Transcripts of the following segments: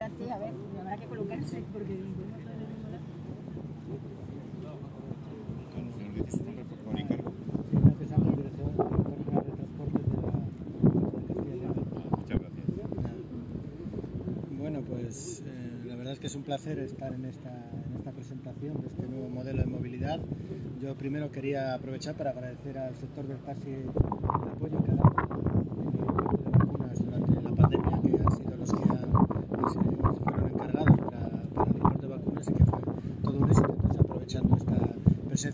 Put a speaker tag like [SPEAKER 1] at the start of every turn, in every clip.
[SPEAKER 1] Sí, a ver, habrá que colocarse porque...
[SPEAKER 2] Bueno, pues eh, la verdad es que es un placer estar en esta, en esta presentación de este nuevo modelo de movilidad. Yo primero quería aprovechar para agradecer al sector del taxi el apoyo que ha dado en el reparto de vacunas durante la pandemia, que han sido los que han- se fueron encargados para, para el reparto de vacunas y que fue todo un éxito. Entonces, aprovechando esta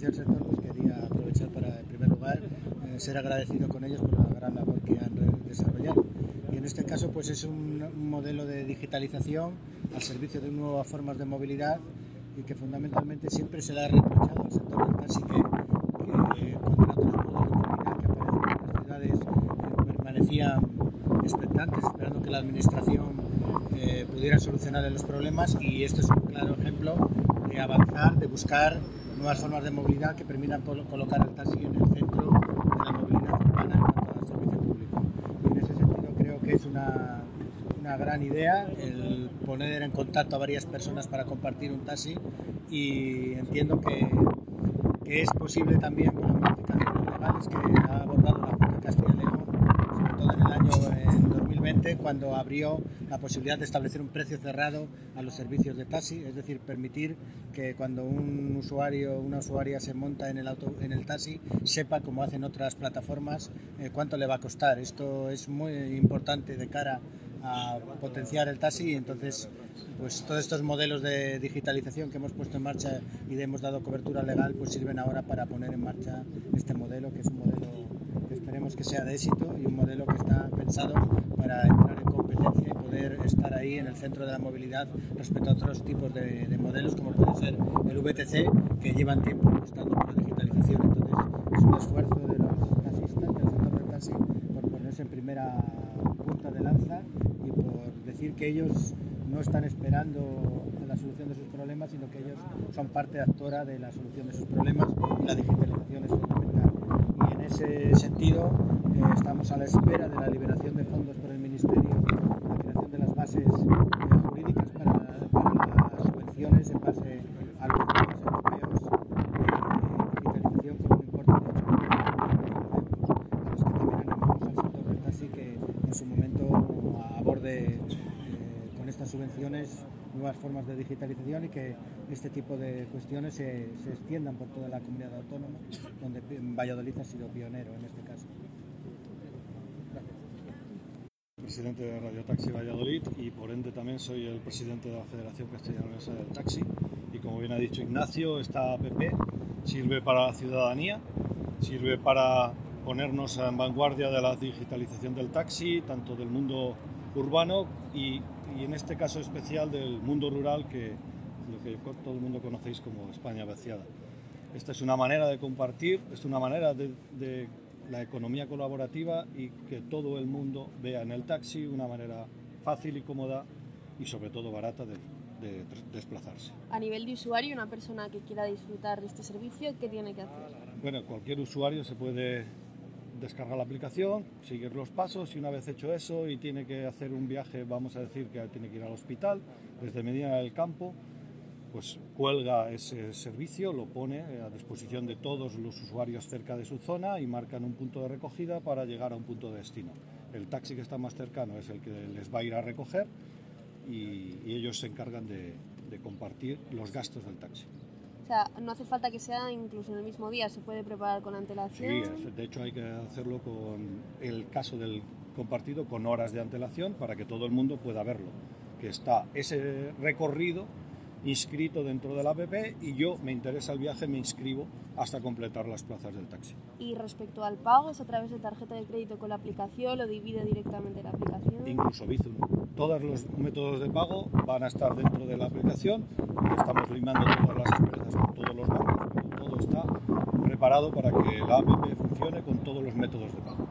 [SPEAKER 2] del sector, pues quería aprovechar para, en primer lugar, eh, ser agradecido con ellos por la gran labor que han desarrollado. Y en este caso, pues es un, un modelo de digitalización al servicio de nuevas formas de movilidad y que fundamentalmente siempre se le ha reprochado al sector del taxi que, que eh, contra otros modelos de movilidad que aparecen en las ciudades eh, permanecían expectantes esperando que la administración eh, pudiera solucionarle los problemas y esto es un claro ejemplo de avanzar, de buscar nuevas formas de movilidad que permitan colocar al taxi en el centro de la movilidad urbana en cuanto al servicio público. Y en ese sentido creo que es una, una gran idea el poner en contacto a varias personas para compartir un taxi y entiendo que, que es posible también con las modificaciones legales que ha abordado la Junta de Castilla y León, sobre todo en el año en 2020, cuando abrió la posibilidad de establecer un precio cerrado a los servicios de taxi, es decir, permitir que cuando un usuario una usuaria se monta en el, auto, en el taxi, sepa, como hacen otras plataformas, eh, cuánto le va a costar. Esto es muy importante de cara a potenciar el taxi y entonces pues todos estos modelos de digitalización que hemos puesto en marcha y le hemos dado cobertura legal pues sirven ahora para poner en marcha este modelo que es un modelo que esperemos que sea de éxito y un modelo que está pensado para entrar en competencia y poder estar ahí en el centro de la movilidad respecto a otros tipos de, de modelos como puede ser el VTC que llevan tiempo apostando por la digitalización entonces es un esfuerzo de los taxistas del sector del taxi por ponerse en primera punta de lanza y por decir que ellos no están esperando la solución de sus problemas, sino que ellos son parte actora de la solución de sus problemas y la digitalización es fundamental. Y en ese sentido eh, estamos a la espera de la liberación de fondos por el Ministerio, bases eh, jurídicas para, las subvenciones en base a los fondos europeos de digitalización con un importe de 8 millones de euros, a los que también animamos al sector del taxi que en su momento aborde eh, con estas subvenciones nuevas formas de digitalización y que este tipo de cuestiones se, se extiendan por toda la comunidad autónoma, donde Valladolid ha sido pionero en este caso.
[SPEAKER 3] Presidente de Radio Taxi Valladolid y por ende también soy el presidente de la Federación Castellana del Taxi y como bien ha dicho Ignacio, esta app sirve para la ciudadanía, sirve para ponernos en vanguardia de la digitalización del taxi, tanto del mundo urbano y, y en este caso especial del mundo rural que lo que todo el mundo conocéis como España vaciada. Esta es una manera de compartir, es una manera de, de la economía colaborativa y que todo el mundo vea en el taxi una manera fácil y cómoda y sobre todo barata de, de desplazarse.
[SPEAKER 4] A nivel de usuario, una persona que quiera disfrutar de este servicio, ¿qué tiene que hacer?
[SPEAKER 3] Bueno, cualquier usuario se puede descargar la aplicación, seguir los pasos y una vez hecho eso y tiene que hacer un viaje, vamos a decir que tiene que ir al hospital desde Medina del Campo, pues cuelga ese servicio, lo pone a disposición de todos los usuarios cerca de su zona y marcan un punto de recogida para llegar a un punto de destino. El taxi que está más cercano es el que les va a ir a recoger y, y ellos se encargan de, de compartir los gastos del taxi.
[SPEAKER 4] O sea, no hace falta que sea incluso en el mismo día, se puede preparar con
[SPEAKER 3] Sí,
[SPEAKER 4] antelación.
[SPEAKER 3] es- de hecho hay que hacerlo con el caso del compartido con horas de antelación para que todo el mundo pueda verlo. Que está ese recorrido inscrito dentro de la app y yo me interesa el viaje, me inscribo hasta completar las plazas del taxi.
[SPEAKER 4] Y respecto al pago, es a través de tarjeta de crédito con la aplicación, lo divide directamente la aplicación.
[SPEAKER 3] Incluso Bizum. Todos los métodos de pago van a estar dentro de la aplicación. Estamos limando todas las empresas con todos los bancos, pero todo está preparado para que la app funcione con todos los métodos de pago.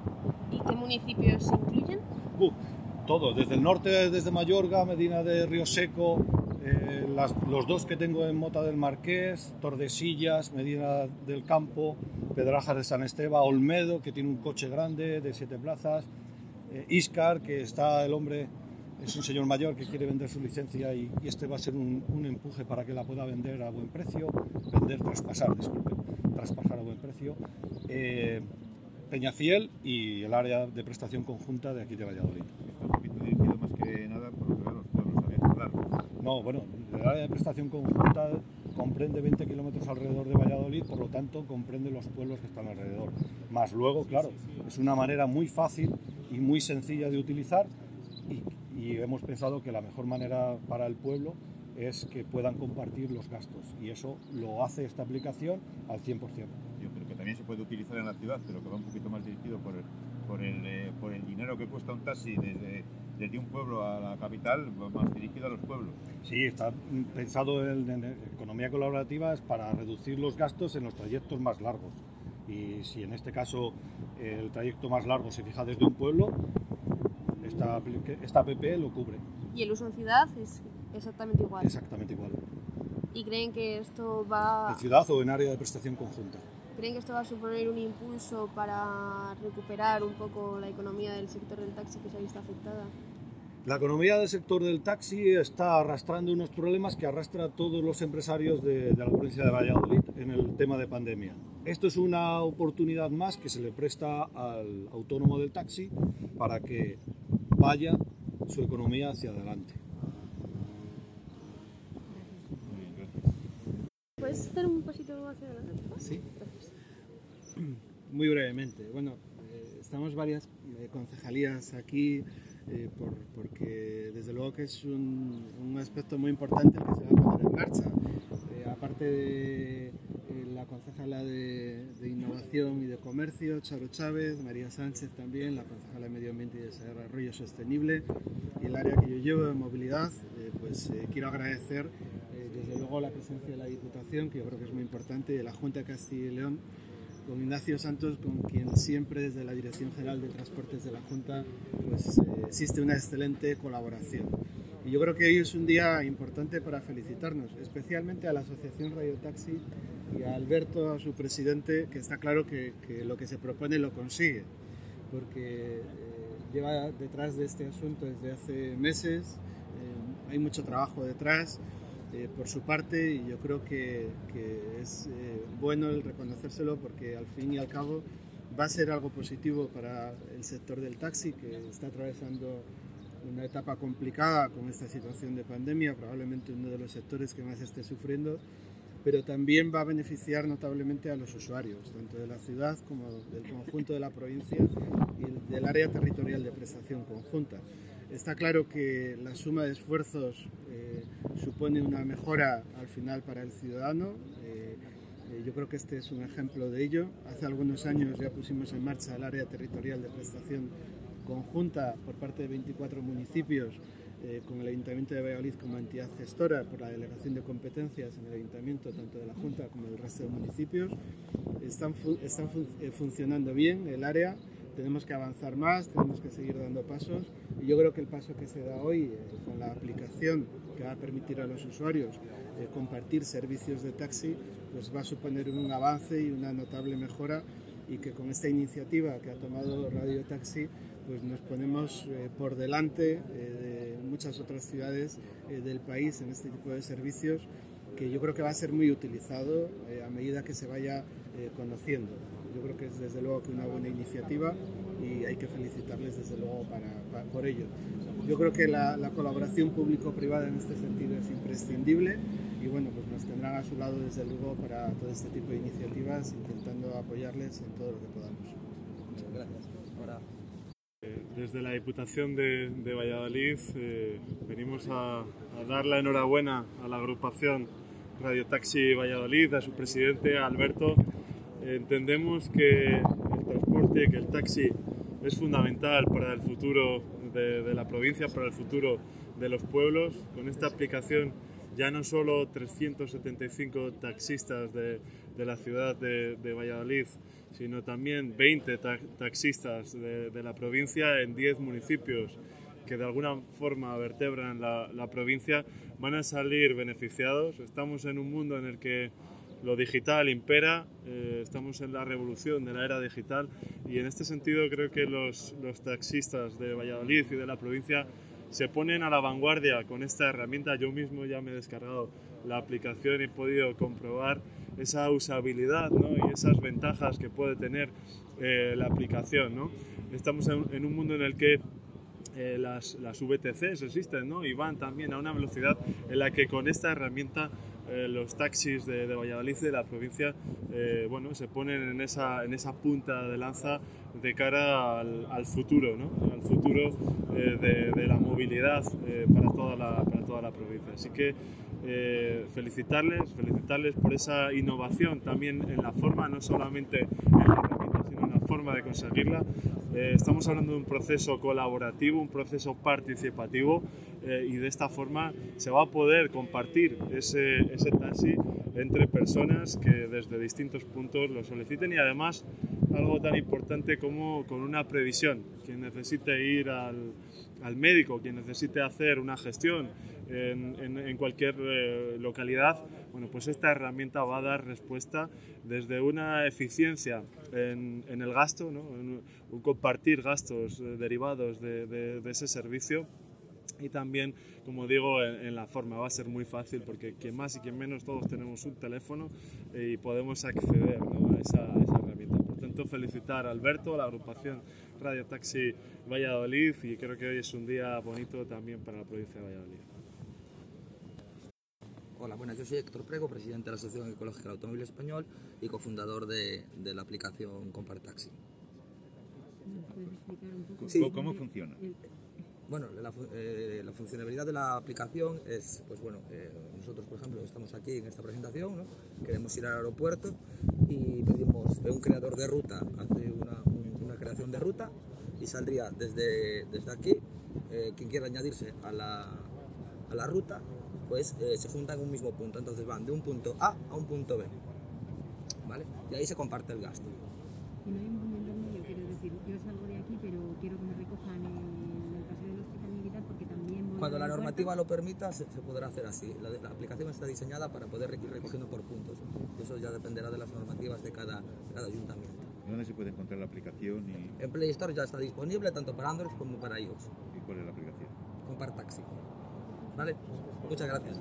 [SPEAKER 4] ¿Y qué municipios se incluyen?
[SPEAKER 3] Uh, todo, desde el norte, desde Mayorga, Medina de Río Seco, eh, las- los dos que tengo en Mota del Marqués, Tordesillas, Medina del Campo, Pedrajas de San Esteban, Olmedo, que tiene un coche grande de siete plazas, eh, Iscar, que está el hombre es un señor mayor que quiere vender su licencia y, y este va a ser un, un, empuje para que la pueda vender a buen precio, vender, traspasar, disculpe, traspasar a buen precio. Eh, Peñafiel y el área de prestación conjunta de aquí de Valladolid.
[SPEAKER 5] Está un poquito dirigido más que nada por lo que los pueblos, había que hablar.
[SPEAKER 3] No, bueno, el área de prestación conjunta comprende 20 kilómetros alrededor de Valladolid, por lo tanto comprende los pueblos que están alrededor. Más luego, claro, es una manera muy fácil y muy sencilla de utilizar y, y hemos pensado que la mejor manera para el pueblo es que puedan compartir los gastos y eso lo hace esta aplicación al 100%.
[SPEAKER 5] Yo creo que también se puede utilizar en la ciudad, pero que va un poquito más dirigido por el, por el, eh, por el dinero que cuesta un taxi desde, desde un pueblo a la capital, más dirigido a los pueblos.
[SPEAKER 3] Sí, está pensado en, en economía colaborativa es para reducir los gastos en los trayectos más largos. Y si en este caso el trayecto más largo se fija desde un pueblo, esta, esta app lo cubre.
[SPEAKER 4] ¿Y el uso en ciudad es exactamente igual?
[SPEAKER 3] Exactamente igual.
[SPEAKER 4] ¿Y creen que esto va...?
[SPEAKER 3] ¿En ciudad o en área de prestación conjunta?
[SPEAKER 4] ¿Creen que esto va a suponer un impulso para recuperar un poco la economía del sector del taxi que se ha visto afectada?
[SPEAKER 3] La economía del sector del taxi está arrastrando unos problemas que arrastra a todos los empresarios de, de, la provincia de Valladolid en el tema de pandemia. Esto es una oportunidad más que se le presta al autónomo del taxi para que vaya su economía hacia adelante.
[SPEAKER 4] ¿Puedes hacer un pasito hacia adelante?
[SPEAKER 6] Sí. Muy brevemente. Bueno, eh, estamos varias eh, concejalías aquí eh, por, porque desde luego que es un, aspecto muy importante que se va a poner en marcha. Aparte de la concejala de, de, Innovación y de Comercio, Charo Chávez, María Sánchez también, la concejala de Medio Ambiente y Desarrollo Sostenible, y el área que yo llevo de movilidad, pues quiero agradecer desde luego la presencia de la Diputación, que yo creo que es muy importante, y de la Junta de Castilla y León, con Ignacio Santos, con quien siempre desde la Dirección General de Transportes de la Junta pues, eh, existe una excelente colaboración. Y yo creo que hoy es un día importante para felicitarnos, especialmente a la Asociación Radio Taxi y a Alberto, a su presidente, que está claro que, que lo que se propone lo consigue, porque eh, lleva detrás de este asunto desde hace meses, eh, hay mucho trabajo detrás eh, por su parte y yo creo que, que es eh, bueno el reconocérselo porque al fin y al cabo va a ser algo positivo para el sector del taxi que está atravesando una etapa complicada con esta situación de pandemia, probablemente uno de los sectores que más esté sufriendo, pero también va a beneficiar notablemente a los usuarios, tanto de la ciudad como del conjunto de la provincia y del área territorial de prestación conjunta. Está claro que la suma de esfuerzos eh, supone una mejora al final para el ciudadano. Eh, eh, yo creo que este es un ejemplo de ello. Hace algunos años ya pusimos en marcha el área territorial de prestación conjunta por parte de 24 municipios eh, con el Ayuntamiento de Valladolid como entidad gestora por la delegación de competencias en el Ayuntamiento, tanto de la Junta como del resto de municipios. Están, fu están fun funcionando bien el área tenemos que avanzar más, tenemos que seguir dando pasos. Y yo creo que el paso que se da hoy eh, con la aplicación que va a permitir a los usuarios eh, compartir servicios de taxi pues va a suponer un avance y una notable mejora. Y que con esta iniciativa que ha tomado Radio Taxi pues nos ponemos eh, por delante de muchas otras ciudades del país en este tipo de servicios que yo creo que va a ser muy utilizado a medida que se vaya conociendo yo creo que es desde luego que una buena iniciativa y hay que felicitarles desde luego para, para, por ello. Yo creo que la, la colaboración público-privada en este sentido es imprescindible y bueno, pues nos tendrán a su lado desde luego para todo este tipo de iniciativas, intentando apoyarles en todo lo que podamos. Muchas gracias. Ahora...
[SPEAKER 7] Desde la Diputación de, de Valladolid eh, venimos a, a dar la enhorabuena a la agrupación Radio Taxi Valladolid, a su presidente Alberto Entendemos que el transporte, que el taxi es fundamental para el futuro de, de, la provincia, para el futuro de los pueblos. Con esta aplicación ya no solo 375 taxistas de, de la ciudad de, Valladolid, sino también 20 ta taxistas de, de, la provincia en 10 municipios que de alguna forma vertebran la, la provincia, van a salir beneficiados. Estamos en un mundo en el que lo digital impera, eh, estamos en la revolución de la era digital y en este sentido creo que los, los, taxistas de Valladolid y de la provincia se ponen a la vanguardia con esta herramienta. Yo mismo ya me he descargado la aplicación y he podido comprobar esa usabilidad ¿no? y esas ventajas que puede tener eh, la aplicación. ¿no? Estamos en, un mundo en el que eh, las, las, VTCs existen ¿no? y van también a una velocidad en la que con esta herramienta eh, los taxis de, de, Valladolid de la provincia eh, bueno, se ponen en esa, en esa punta de lanza de cara al, al futuro, ¿no? al futuro eh, de, de, la movilidad para, toda la, para toda la provincia. Así que felicitarles, felicitarles por esa innovación también en la forma, no solamente en la sino en la forma de conseguirla. estamos hablando de un proceso colaborativo, un proceso participativo eh, y de esta forma se va a poder compartir ese, ese taxi entre personas que desde distintos puntos lo soliciten y además algo tan importante como con una previsión. Quien necesite ir al, al médico, quien necesite hacer una gestión en, en, en cualquier eh, localidad, bueno, pues esta herramienta va a dar respuesta desde una eficiencia en, en el gasto, ¿no? un compartir gastos eh, derivados de, de, de ese servicio y también, como digo, en, en, la forma va a ser muy fácil porque quien más y quien menos todos tenemos un teléfono y podemos acceder ¿no? a, esa, a, esa, tanto, felicitar a Alberto, a la agrupación Radio Taxi Valladolid y creo que hoy es un día bonito también para la provincia de Valladolid.
[SPEAKER 8] Hola, buenas, yo soy Héctor Prego, presidente de la Asociación Ecológica del Automóvil Español y cofundador de, de la aplicación Compartaxi.
[SPEAKER 5] Sí. ¿Cómo funciona?
[SPEAKER 8] Bueno, la, eh, la, funcionalidad de la aplicación es, pues bueno, eh, nosotros por ejemplo estamos aquí en esta presentación, ¿no? queremos ir al aeropuerto y pedimos un creador de ruta, hace una, una creación de ruta y saldría desde, desde aquí, eh, quien quiera añadirse a la, a la ruta, pues eh, se juntan en un mismo punto, entonces van de un punto A a un punto B, ¿vale? Y ahí se comparte el gasto.
[SPEAKER 1] Y no hay un punto intermedio, quiero decir, yo salgo de aquí pero quiero que me recojan en
[SPEAKER 8] cuando la normativa lo permita, se, se podrá hacer así. La, la, aplicación está diseñada para poder ir recogiendo por puntos. Eso ya dependerá de las normativas de cada, de cada ayuntamiento.
[SPEAKER 5] ¿Dónde se puede encontrar la aplicación? Y...
[SPEAKER 8] En Play Store ya está disponible tanto para Android como para iOS.
[SPEAKER 5] ¿Y cuál es la aplicación?
[SPEAKER 8] Compar Taxi. ¿Vale? Muchas gracias.